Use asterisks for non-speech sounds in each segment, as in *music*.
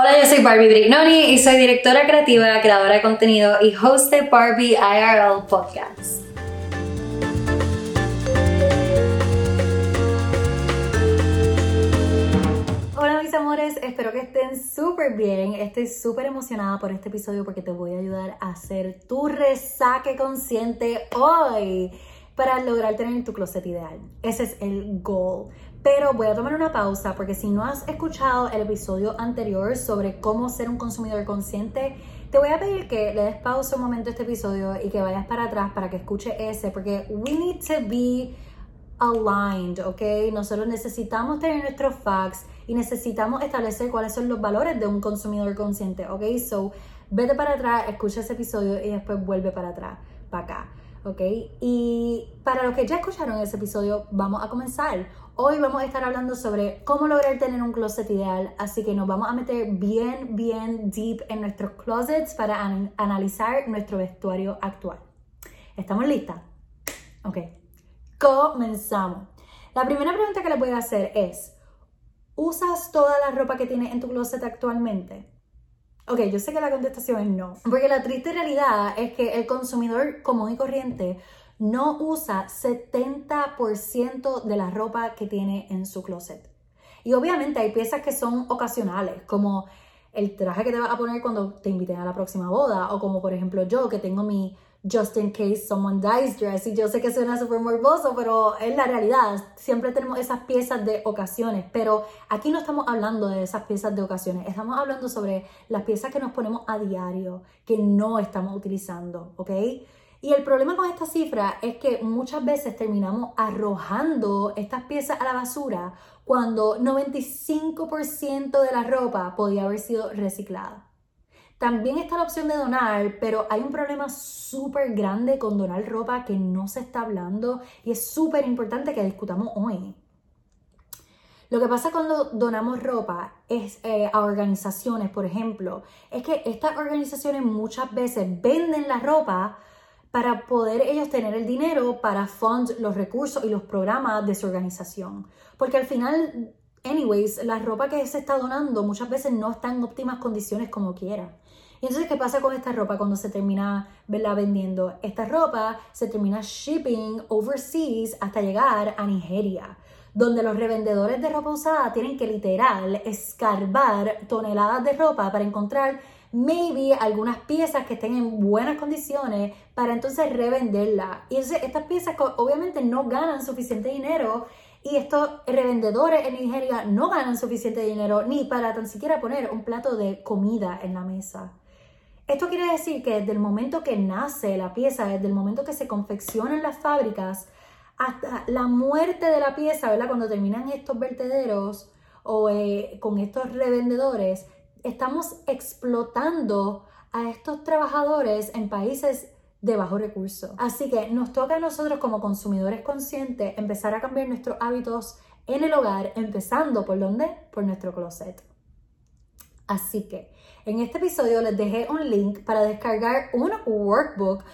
Hola, yo soy Barbie Brignoni y soy directora creativa, creadora de contenido y host de Barbie IRL Podcast. Hola mis amores, espero que estén súper bien. Estoy súper emocionada por este episodio porque te voy a ayudar a hacer tu resaque consciente hoy para lograr tener tu closet ideal. Ese es el goal. Pero voy a tomar una pausa porque si no has escuchado el episodio anterior sobre cómo ser un consumidor consciente, te voy a pedir que le des pausa un momento a este episodio y que vayas para atrás para que escuche ese, porque we need to be aligned, ¿ok? Nosotros necesitamos tener nuestros facts y necesitamos establecer cuáles son los valores de un consumidor consciente, ¿ok? So, vete para atrás, escucha ese episodio y después vuelve para atrás, para acá. ¿ok? Y para los que ya escucharon ese episodio, vamos a comenzar. Hoy vamos a estar hablando sobre cómo lograr tener un closet ideal, así que nos vamos a meter bien, bien deep en nuestros closets para analizar nuestro vestuario actual. ¿Estamos listas? Ok, comenzamos. La primera pregunta que les voy a hacer es, ¿usas toda la ropa que tienes en tu closet actualmente? Ok, yo sé que la contestación es no. Porque la triste realidad es que el consumidor común y corriente no usa 70% de la ropa que tiene en su closet. Y obviamente hay piezas que son ocasionales, como el traje que te vas a poner cuando te inviten a la próxima boda, o como por ejemplo yo que tengo mi just in case someone dies dress. Y yo sé que suena súper morboso, pero es la realidad. Siempre tenemos esas piezas de ocasiones, pero aquí no estamos hablando de esas piezas de ocasiones. Estamos hablando sobre las piezas que nos ponemos a diario, que no estamos utilizando, ¿ok? Y el problema con esta cifra es que muchas veces terminamos arrojando estas piezas a la basura cuando 95% de la ropa podía haber sido reciclada. También está la opción de donar, pero hay un problema súper grande con donar ropa que no se está hablando y es súper importante que discutamos hoy. Lo que pasa cuando donamos ropa es eh, a organizaciones, por ejemplo, es que estas organizaciones muchas veces venden la ropa para poder ellos tener el dinero para fund los recursos y los programas de su organización. Porque al final, anyways, la ropa que se está donando muchas veces no está en óptimas condiciones como quiera. Y entonces, ¿qué pasa con esta ropa cuando se termina vendiendo? Esta ropa se termina shipping overseas hasta llegar a Nigeria, donde los revendedores de ropa usada tienen que literal escarbar toneladas de ropa para encontrar maybe algunas piezas que estén en buenas condiciones para entonces revenderla. Y estas piezas obviamente no ganan suficiente dinero y estos revendedores en Nigeria no ganan suficiente dinero ni para tan siquiera poner un plato de comida en la mesa. Esto quiere decir que desde el momento que nace la pieza, desde el momento que se confecciona en las fábricas, hasta la muerte de la pieza, ¿verdad? Cuando terminan estos vertederos o eh, con estos revendedores, estamos explotando a estos trabajadores en países de bajo recurso. Así que nos toca a nosotros como consumidores conscientes empezar a cambiar nuestros hábitos en el hogar, empezando por dónde? Por nuestro closet. Así que en este episodio les dejé un link para descargar un workbook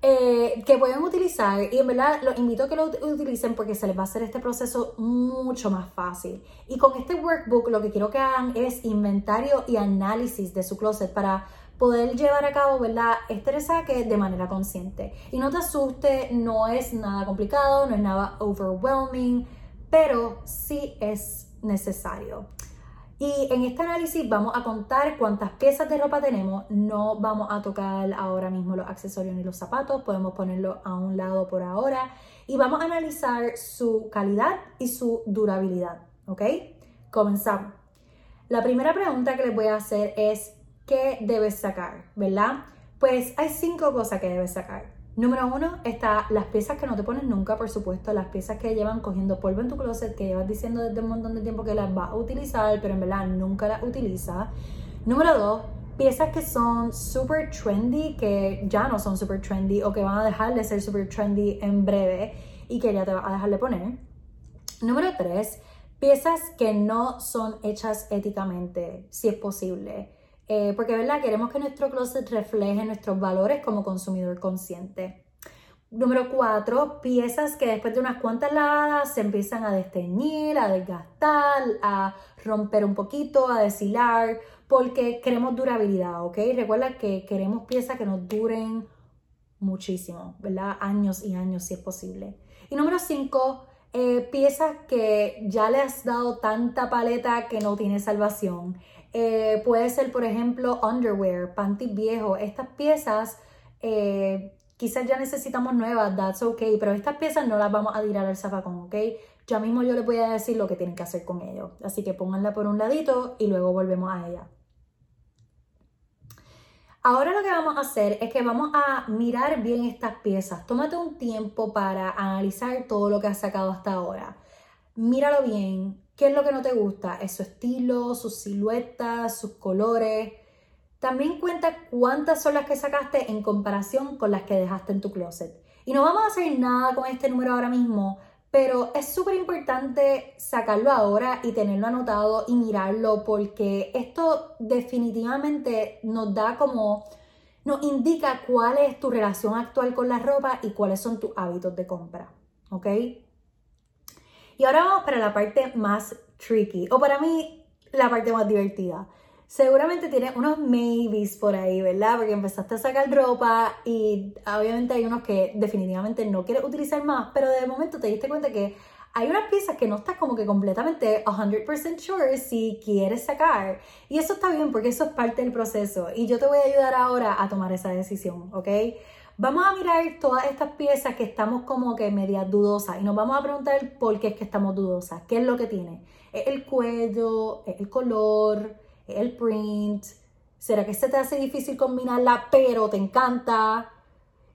eh, que pueden utilizar y en verdad los invito a que lo utilicen porque se les va a hacer este proceso mucho más fácil. Y con este workbook lo que quiero que hagan es inventario y análisis de su closet para poder llevar a cabo, ¿verdad? Este resaque de manera consciente. Y no te asuste, no es nada complicado, no es nada overwhelming, pero sí es necesario. Y en este análisis vamos a contar cuántas piezas de ropa tenemos. No vamos a tocar ahora mismo los accesorios ni los zapatos, podemos ponerlo a un lado por ahora. Y vamos a analizar su calidad y su durabilidad. ¿Ok? Comenzamos. La primera pregunta que les voy a hacer es, ¿qué debes sacar? ¿Verdad? Pues hay cinco cosas que debes sacar. Número uno está las piezas que no te pones nunca, por supuesto, las piezas que llevan cogiendo polvo en tu closet, que llevas diciendo desde un montón de tiempo que las vas a utilizar, pero en verdad nunca las utilizas. Número dos, piezas que son super trendy, que ya no son super trendy o que van a dejar de ser super trendy en breve y que ya te vas a dejar de poner. Número tres, piezas que no son hechas éticamente, si es posible. Eh, porque, ¿verdad? Queremos que nuestro closet refleje nuestros valores como consumidor consciente. Número cuatro, piezas que después de unas cuantas lavadas se empiezan a desteñir, a desgastar, a romper un poquito, a deshilar, porque queremos durabilidad, ¿ok? Recuerda que queremos piezas que nos duren muchísimo, ¿verdad? Años y años si es posible. Y número 5, eh, piezas que ya le has dado tanta paleta que no tiene salvación. Eh, puede ser, por ejemplo, underwear, panties viejos. Estas piezas eh, quizás ya necesitamos nuevas, that's okay, pero estas piezas no las vamos a tirar al zafacón, ¿ok? Ya mismo yo les voy a decir lo que tienen que hacer con ellos. Así que pónganla por un ladito y luego volvemos a ella. Ahora lo que vamos a hacer es que vamos a mirar bien estas piezas. Tómate un tiempo para analizar todo lo que has sacado hasta ahora. Míralo bien. ¿Qué es lo que no te gusta? Es su estilo, sus siluetas, sus colores. También cuenta cuántas son las que sacaste en comparación con las que dejaste en tu closet. Y no vamos a hacer nada con este número ahora mismo, pero es súper importante sacarlo ahora y tenerlo anotado y mirarlo porque esto definitivamente nos da como, nos indica cuál es tu relación actual con la ropa y cuáles son tus hábitos de compra. ¿Ok? Y ahora vamos para la parte más tricky, o para mí la parte más divertida. Seguramente tienes unos maybes por ahí, ¿verdad? Porque empezaste a sacar ropa y obviamente hay unos que definitivamente no quieres utilizar más, pero de momento te diste cuenta que hay unas piezas que no estás como que completamente 100% sure si quieres sacar. Y eso está bien porque eso es parte del proceso. Y yo te voy a ayudar ahora a tomar esa decisión, ¿ok? Vamos a mirar todas estas piezas que estamos como que medias dudosas y nos vamos a preguntar por qué es que estamos dudosas. ¿Qué es lo que tiene? ¿Es el cuello? ¿Es el color? el print, ¿será que se te hace difícil combinarla pero te encanta?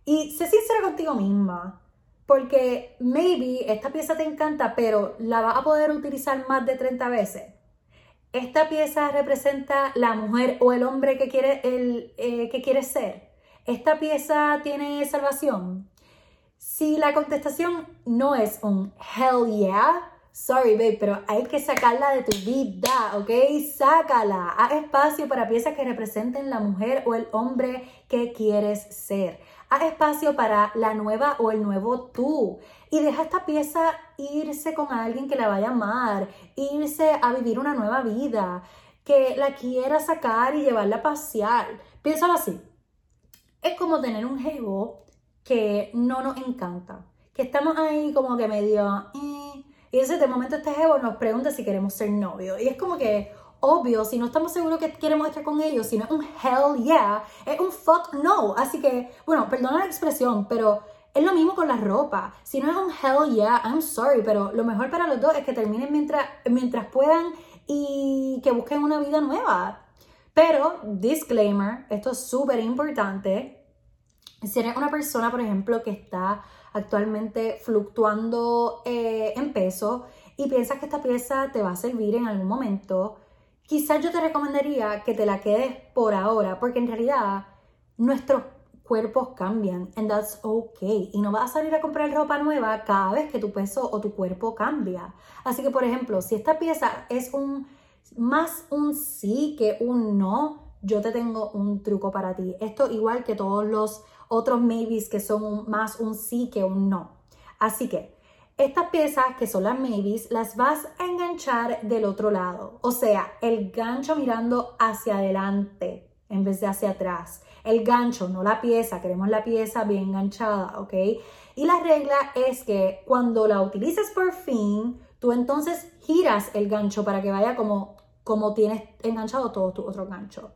Y sé sincera contigo misma, porque maybe esta pieza te encanta pero la vas a poder utilizar más de 30 veces. Esta pieza representa la mujer o el hombre que quiere, el, eh, que ser. Esta pieza tiene salvación. Si la contestación no es un hell yeah, Sorry, babe, pero hay que sacarla de tu vida, ¿ok? Sácala. Haz espacio para piezas que representen la mujer o el hombre que quieres ser. Haz espacio para la nueva o el nuevo tú. Y deja esta pieza irse con alguien que la vaya a amar, irse a vivir una nueva vida, que la quiera sacar y llevarla a pasear. Piénsalo así. Es como tener un jevo que no nos encanta, que estamos ahí como que medio... Eh, y ese momento este jevo nos pregunta si queremos ser novios. Y es como que, obvio, si no estamos seguros que queremos estar con ellos, si no es un hell yeah, es un fuck no. Así que, bueno, perdona la expresión, pero es lo mismo con la ropa. Si no es un hell yeah, I'm sorry, pero lo mejor para los dos es que terminen mientras, mientras puedan y que busquen una vida nueva. Pero, disclaimer, esto es súper importante. Si eres una persona, por ejemplo, que está actualmente fluctuando eh, en peso y piensas que esta pieza te va a servir en algún momento, quizás yo te recomendaría que te la quedes por ahora, porque en realidad nuestros cuerpos cambian and that's okay y no vas a salir a comprar ropa nueva cada vez que tu peso o tu cuerpo cambia. Así que por ejemplo, si esta pieza es un más un sí que un no, yo te tengo un truco para ti. Esto igual que todos los otros maybes que son más un sí que un no. Así que estas piezas que son las maybes las vas a enganchar del otro lado. O sea, el gancho mirando hacia adelante en vez de hacia atrás. El gancho, no la pieza, queremos la pieza bien enganchada, ¿ok? Y la regla es que cuando la utilices por fin, tú entonces giras el gancho para que vaya como, como tienes enganchado todo tu otro gancho.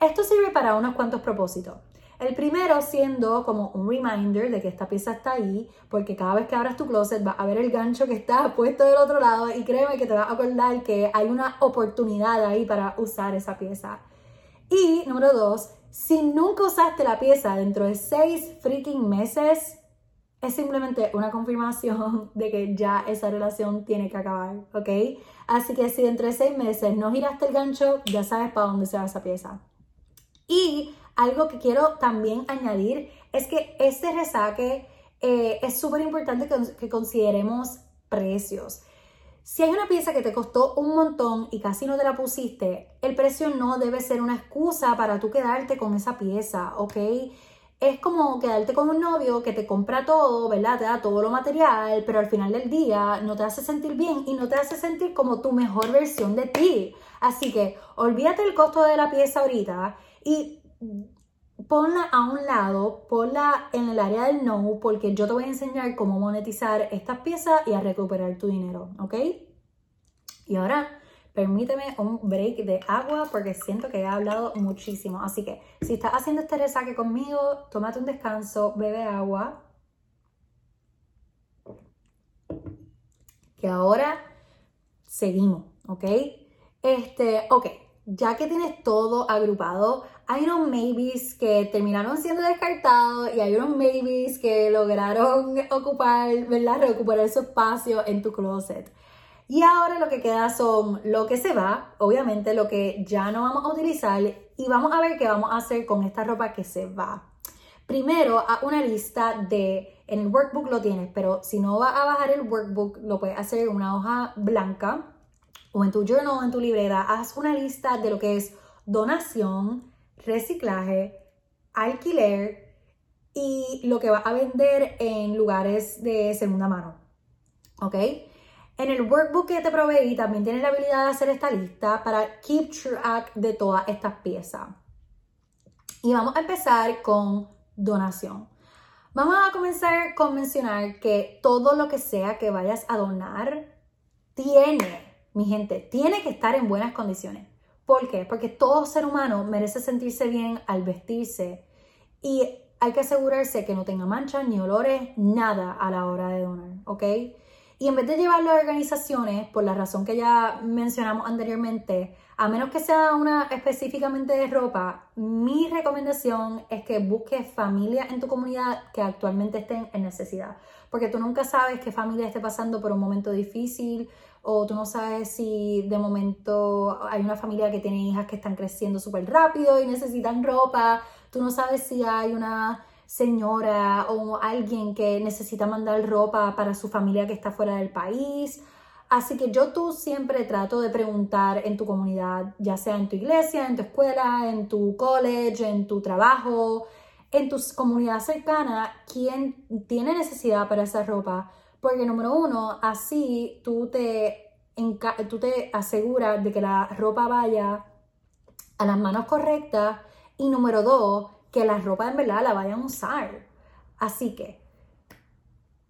Esto sirve para unos cuantos propósitos. El primero siendo como un reminder de que esta pieza está ahí, porque cada vez que abras tu closet vas a ver el gancho que está *laughs* puesto del otro lado y créeme que te vas a acordar que hay una oportunidad ahí para usar esa pieza. Y número dos, si nunca usaste la pieza dentro de seis freaking meses, es simplemente una confirmación *laughs* de que ya esa relación tiene que acabar, ¿ok? Así que si dentro de seis meses no giraste el gancho, ya sabes para dónde se va esa pieza. Y algo que quiero también añadir es que este resaque eh, es súper importante que, consideremos precios. Si hay una pieza que te costó un montón y casi no te la pusiste, el precio no debe ser una excusa para tú quedarte con esa pieza, ¿ok? Es como quedarte con un novio que te compra todo, ¿verdad? Te da todo lo material, pero al final del día no te hace sentir bien y no te hace sentir como tu mejor versión de ti. Así que olvídate el costo de la pieza ahorita y ponla a un lado, ponla en el área del no, porque yo te voy a enseñar cómo monetizar estas piezas y a recuperar tu dinero, ¿ok? Y ahora permíteme un break de agua porque siento que he hablado muchísimo. Así que si estás haciendo este resaque conmigo, tómate un descanso, bebe agua. Que ahora seguimos, ¿ok? Este, ok, ya que tienes todo agrupado, hay unos maybes que terminaron siendo descartados y hay unos maybes que lograron *laughs* ocupar, ¿verdad? Recuperar su espacio en tu closet. Y ahora lo que queda son lo que se va, obviamente lo que ya no vamos a utilizar y vamos a ver qué vamos a hacer con esta ropa que se va. Primero, a una lista de, en el workbook lo tienes, pero si no vas a bajar el workbook, lo puedes hacer en una hoja blanca o en tu journal o en tu libreta. Haz una lista de lo que es donación, reciclaje, alquiler y lo que vas a vender en lugares de segunda mano. ¿Ok? En el workbook que te proveí también tienes la habilidad de hacer esta lista para keep track de todas estas piezas. Y vamos a empezar con donación. Vamos a comenzar con mencionar que todo lo que sea que vayas a donar tiene, mi gente, tiene que estar en buenas condiciones. ¿Por qué? Porque todo ser humano merece sentirse bien al vestirse y hay que asegurarse que no tenga manchas ni olores, nada a la hora de donar, ¿ok? Y en vez de llevarlo a organizaciones, por la razón que ya mencionamos anteriormente, a menos que sea una específicamente de ropa, mi recomendación es que busques familias en tu comunidad que actualmente estén en necesidad. Porque tú nunca sabes qué familia esté pasando por un momento difícil o tú no sabes si de momento hay una familia que tiene hijas que están creciendo súper rápido y necesitan ropa. Tú no sabes si hay una señora o alguien que necesita mandar ropa para su familia que está fuera del país. Así que yo tú siempre trato de preguntar en tu comunidad, ya sea en tu iglesia, en tu escuela, en tu college, en tu trabajo, en tu comunidad cercana, quién tiene necesidad para esa ropa. Porque número uno, así tú te, tú te aseguras de que la ropa vaya a las manos correctas. Y número dos, que la ropa en verdad la vayan a usar. Así que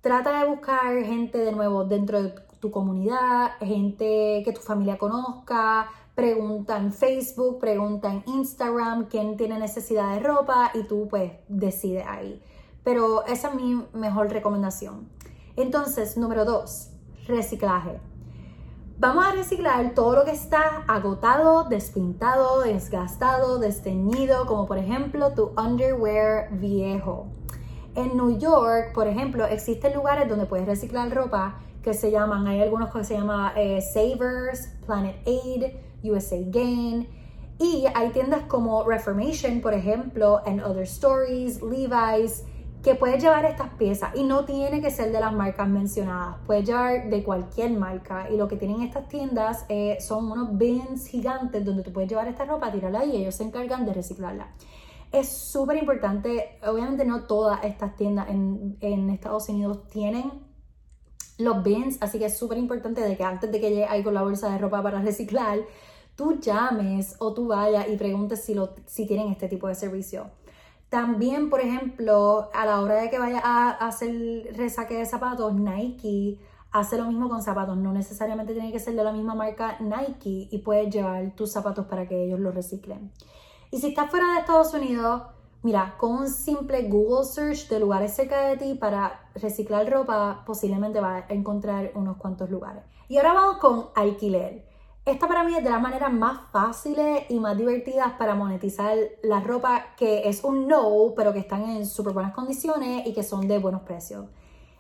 trata de buscar gente de nuevo dentro de tu comunidad, gente que tu familia conozca, pregunta en Facebook, pregunta en Instagram quién tiene necesidad de ropa y tú pues decides ahí. Pero esa es mi mejor recomendación. Entonces, número dos, reciclaje. Vamos a reciclar todo lo que está agotado, despintado, desgastado, desteñido, como por ejemplo tu underwear viejo. En New York, por ejemplo, existen lugares donde puedes reciclar ropa que se llaman, hay algunos que se llaman eh, Savers, Planet Aid, USA Gain. Y hay tiendas como Reformation, por ejemplo, and Other Stories, Levi's, que puedes llevar estas piezas y no tiene que ser de las marcas mencionadas, puedes llevar de cualquier marca y lo que tienen estas tiendas eh, son unos bins gigantes donde tú puedes llevar esta ropa, tirarla y ellos se encargan de reciclarla. Es súper importante, obviamente no todas estas tiendas en, en Estados Unidos tienen los bins, así que es súper importante de que antes de que llegue con la bolsa de ropa para *laughs* reciclar, tú llames o tú vayas y preguntes si, lo, si tienen este tipo de servicio. También, por ejemplo, a la hora de que vaya a hacer resaque de zapatos, Nike hace lo mismo con zapatos. No necesariamente tiene que ser de la misma marca Nike y puedes llevar tus zapatos para que ellos los reciclen. Y si estás fuera de Estados Unidos, mira, con un simple Google search de lugares cerca de ti para reciclar ropa, posiblemente vas a encontrar unos cuantos lugares. Y ahora vamos con alquiler. Esta para mí es de las maneras más fáciles y más divertidas para monetizar la ropa que es un no, pero que están en súper buenas condiciones y que son de buenos precios.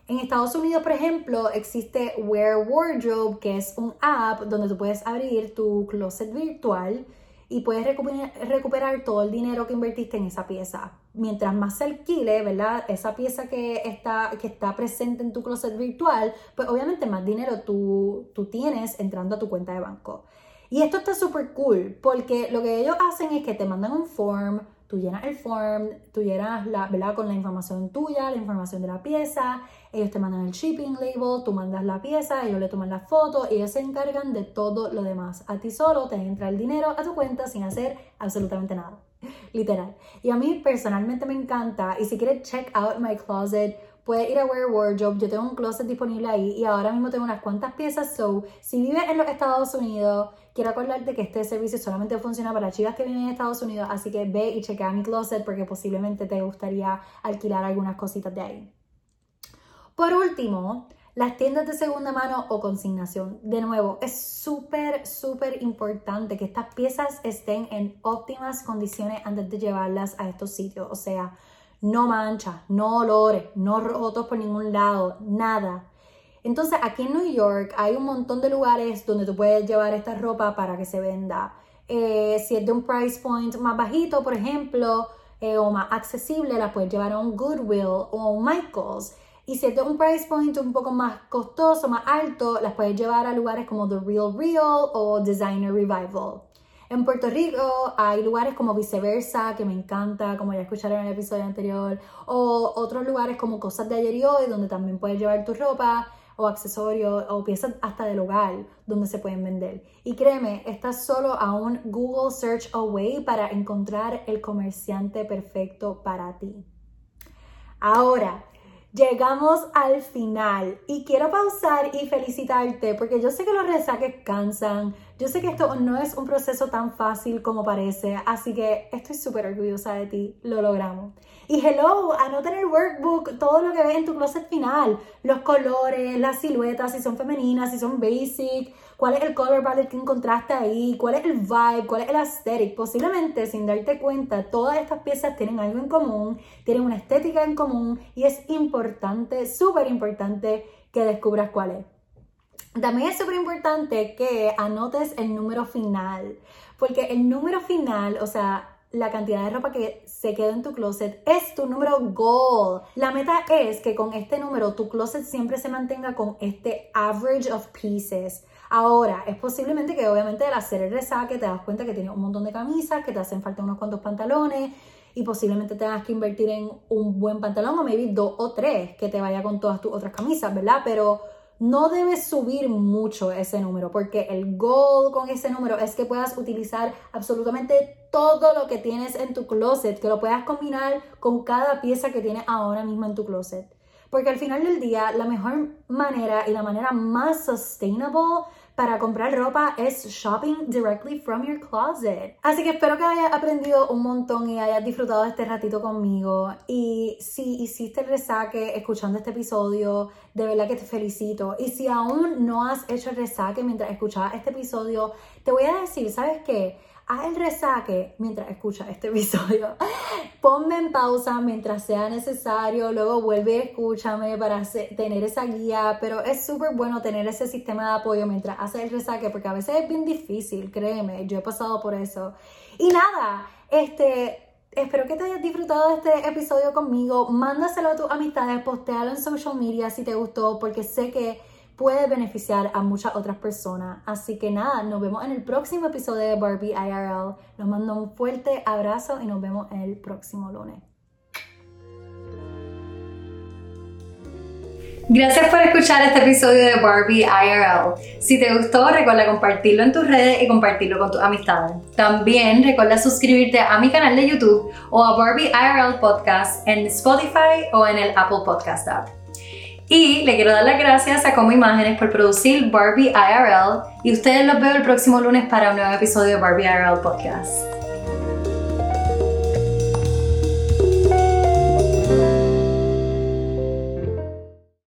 En Estados Unidos, por ejemplo, existe Wear Wardrobe, que es un app donde tú puedes abrir tu closet virtual y puedes recuperar, todo el dinero que invertiste en esa pieza. Mientras más se alquile, ¿verdad? Esa pieza que está, que está presente en tu closet virtual, pues obviamente más dinero tú, tú tienes entrando a tu cuenta de banco. Y esto está súper cool porque lo que ellos hacen es que te mandan un form, tú llenas el form, tú llenas la, ¿verdad? con la información tuya, la información de la pieza, ellos te mandan el shipping label, tú mandas la pieza, ellos le toman la foto y ellos se encargan de todo lo demás. A ti solo te entra el dinero a tu cuenta sin hacer absolutamente nada. *laughs* Literal. Y a mí personalmente me encanta y si quieres check out my closet, puedes ir a Wear Wardrobe, yo tengo un closet disponible ahí y ahora mismo tengo unas cuantas piezas, so si vives en los Estados Unidos, quiero acordarte que este servicio solamente funciona para chicas que viven en Estados Unidos, así que ve y chequea mi closet porque posiblemente te gustaría alquilar algunas cositas de ahí. Por último, las tiendas de segunda mano o consignación. De nuevo, es súper, súper importante que estas piezas estén en óptimas condiciones antes de llevarlas a estos sitios. O sea, no manchas, no olores, no rotos por ningún lado, nada. Entonces aquí en New York hay un montón de lugares donde tú puedes llevar esta ropa para que se venda. Eh, si es de un price point más bajito, por ejemplo, eh, o más accesible, la puedes llevar a un Goodwill o un Michaels. Y si es de un price point un poco más costoso, más alto, las puedes llevar a lugares como The Real Real o Designer Revival. En Puerto Rico hay lugares como Viceversa, que me encanta, como ya escucharon en el episodio anterior, o otros lugares como Cosas de Ayer y Hoy, donde también puedes llevar tu ropa o accesorios o piezas hasta del hogar donde se pueden vender. Y créeme, estás solo a un Google Search Away para encontrar el comerciante perfecto para ti. Ahora, Llegamos al final y quiero pausar y felicitarte porque yo sé que los resaques cansan, yo sé que esto no es un proceso tan fácil como parece, así que estoy súper orgullosa de ti, lo logramos. Y hello, anota en el workbook todo lo que ves en tu closet final, los colores, las siluetas, si son femeninas, si son basic, cuál es el color palette que encontraste ahí, cuál es el vibe, cuál es el aesthetic. Posiblemente sin darte cuenta, todas estas piezas tienen algo en común, tienen una estética en común y es importante, súper importante que descubras cuál es. También es súper importante que anotes el número final, porque el número final, o sea, la cantidad de ropa que se quedó en tu closet es tu número goal. La meta es que con este número tu closet siempre se mantenga con este average of pieces. Ahora, es posiblemente que obviamente al hacer el resaque te das cuenta que tienes un montón de camisas, que te hacen falta unos cuantos pantalones y posiblemente tengas que invertir en un buen pantalón o maybe dos o tres que te vaya con todas tus otras camisas, ¿verdad? Pero no debes subir mucho ese número porque el goal con ese número es que puedas utilizar absolutamente todo lo que tienes en tu closet, que lo puedas combinar con cada pieza que tienes ahora mismo en tu closet. Porque al final del día, la mejor manera y la manera más sustainable para comprar ropa es shopping directly from your closet. Así que espero que hayas aprendido un montón y hayas disfrutado este ratito conmigo. Y si hiciste el resaque escuchando este episodio, de verdad que te felicito. Y si aún no has hecho el resaque mientras escuchabas este episodio, te voy a decir, ¿sabes qué? Haz el resaque mientras escuchas este episodio. *laughs* Ponme en pausa mientras sea necesario, luego vuelve y escúchame para tener esa guía, pero es súper bueno tener ese sistema de apoyo mientras haces el resaque porque a veces es bien difícil, créeme, yo he pasado por eso. Y nada, este... Espero que te hayas disfrutado de este episodio conmigo. Mándaselo a tus amistades, postéalo en social media si te gustó, porque sé que puede beneficiar a muchas otras personas. Así que nada, nos vemos en el próximo episodio de Barbie IRL. Nos mando un fuerte abrazo y nos vemos el próximo lunes. Gracias por escuchar este episodio de Barbie IRL. Si te gustó, recuerda compartirlo en tus redes y compartirlo con tus amistades. También recuerda suscribirte a mi canal de YouTube o a Barbie IRL Podcast en Spotify o en el Apple Podcast app. Y le quiero dar las gracias a Como Imágenes por producir Barbie IRL y ustedes los veo el próximo lunes para un nuevo episodio de Barbie IRL Podcast.